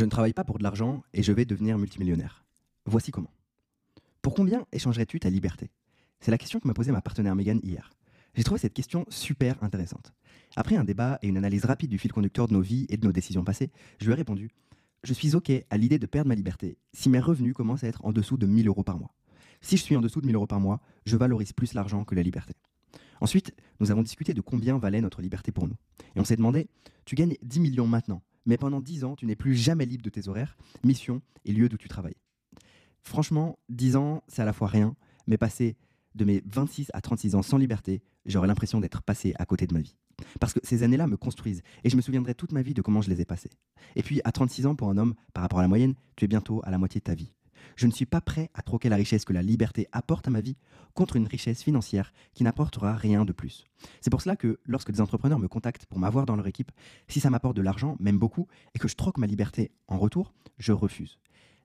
Je ne travaille pas pour de l'argent et je vais devenir multimillionnaire. Voici comment. Pour combien échangerais-tu ta liberté? C'est la question que m'a posée ma partenaire Megan hier. J'ai trouvé cette question super intéressante. Après un débat et une analyse rapide du fil conducteur de nos vies et de nos décisions passées, je lui ai répondu Je suis OK à l'idée de perdre ma liberté si mes revenus commencent à être en dessous de 1000 euros par mois. Si je suis en dessous de 1000 euros par mois, je valorise plus l'argent que la liberté. Ensuite, nous avons discuté de combien valait notre liberté pour nous. Et on s'est demandé Tu gagnes 10 millions maintenant, mais pendant 10 ans, tu n'es plus jamais libre de tes horaires, missions et lieux d'où tu travailles. Franchement, 10 ans, c'est à la fois rien, mais passer de mes 26 à 36 ans sans liberté, j'aurais l'impression d'être passé à côté de ma vie. Parce que ces années-là me construisent et je me souviendrai toute ma vie de comment je les ai passées. Et puis, à 36 ans, pour un homme, par rapport à la moyenne, tu es bientôt à la moitié de ta vie. Je ne suis pas prêt à troquer la richesse que la liberté apporte à ma vie contre une richesse financière qui n'apportera rien de plus. C'est pour cela que lorsque des entrepreneurs me contactent pour m'avoir dans leur équipe, si ça m'apporte de l'argent, même beaucoup, et que je troque ma liberté en retour, je refuse.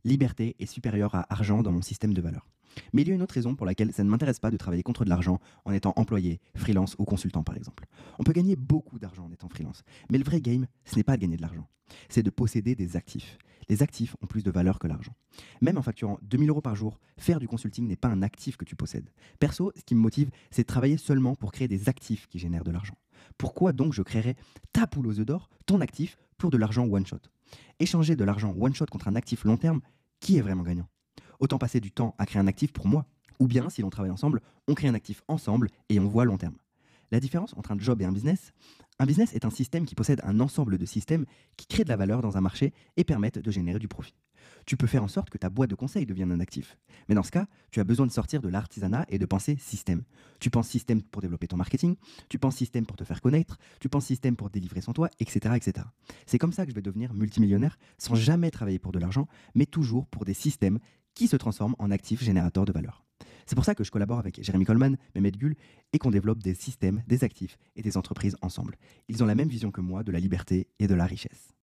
Liberté est supérieure à argent dans mon système de valeurs. Mais il y a une autre raison pour laquelle ça ne m'intéresse pas de travailler contre de l'argent en étant employé, freelance ou consultant par exemple. On peut gagner beaucoup d'argent en étant freelance, mais le vrai game, ce n'est pas de gagner de l'argent, c'est de posséder des actifs. Les actifs ont plus de valeur que l'argent. Même en facturant 2000 euros par jour, faire du consulting n'est pas un actif que tu possèdes. Perso, ce qui me motive, c'est de travailler seulement pour créer des actifs qui génèrent de l'argent. Pourquoi donc je créerais ta poule aux œufs d'or, ton actif, pour de l'argent one shot? Échanger de l'argent one shot contre un actif long terme, qui est vraiment gagnant? Autant passer du temps à créer un actif pour moi. Ou bien, si l'on travaille ensemble, on crée un actif ensemble et on voit long terme. La différence entre un job et un business Un business est un système qui possède un ensemble de systèmes qui créent de la valeur dans un marché et permettent de générer du profit. Tu peux faire en sorte que ta boîte de conseil devienne un actif. Mais dans ce cas, tu as besoin de sortir de l'artisanat et de penser système. Tu penses système pour développer ton marketing, tu penses système pour te faire connaître, tu penses système pour délivrer sans toi, etc. etc. C'est comme ça que je vais devenir multimillionnaire sans jamais travailler pour de l'argent, mais toujours pour des systèmes qui se transforment en actifs générateurs de valeur. C'est pour ça que je collabore avec Jérémy Coleman, Mehmet Gull, et qu'on développe des systèmes, des actifs et des entreprises ensemble. Ils ont la même vision que moi de la liberté et de la richesse.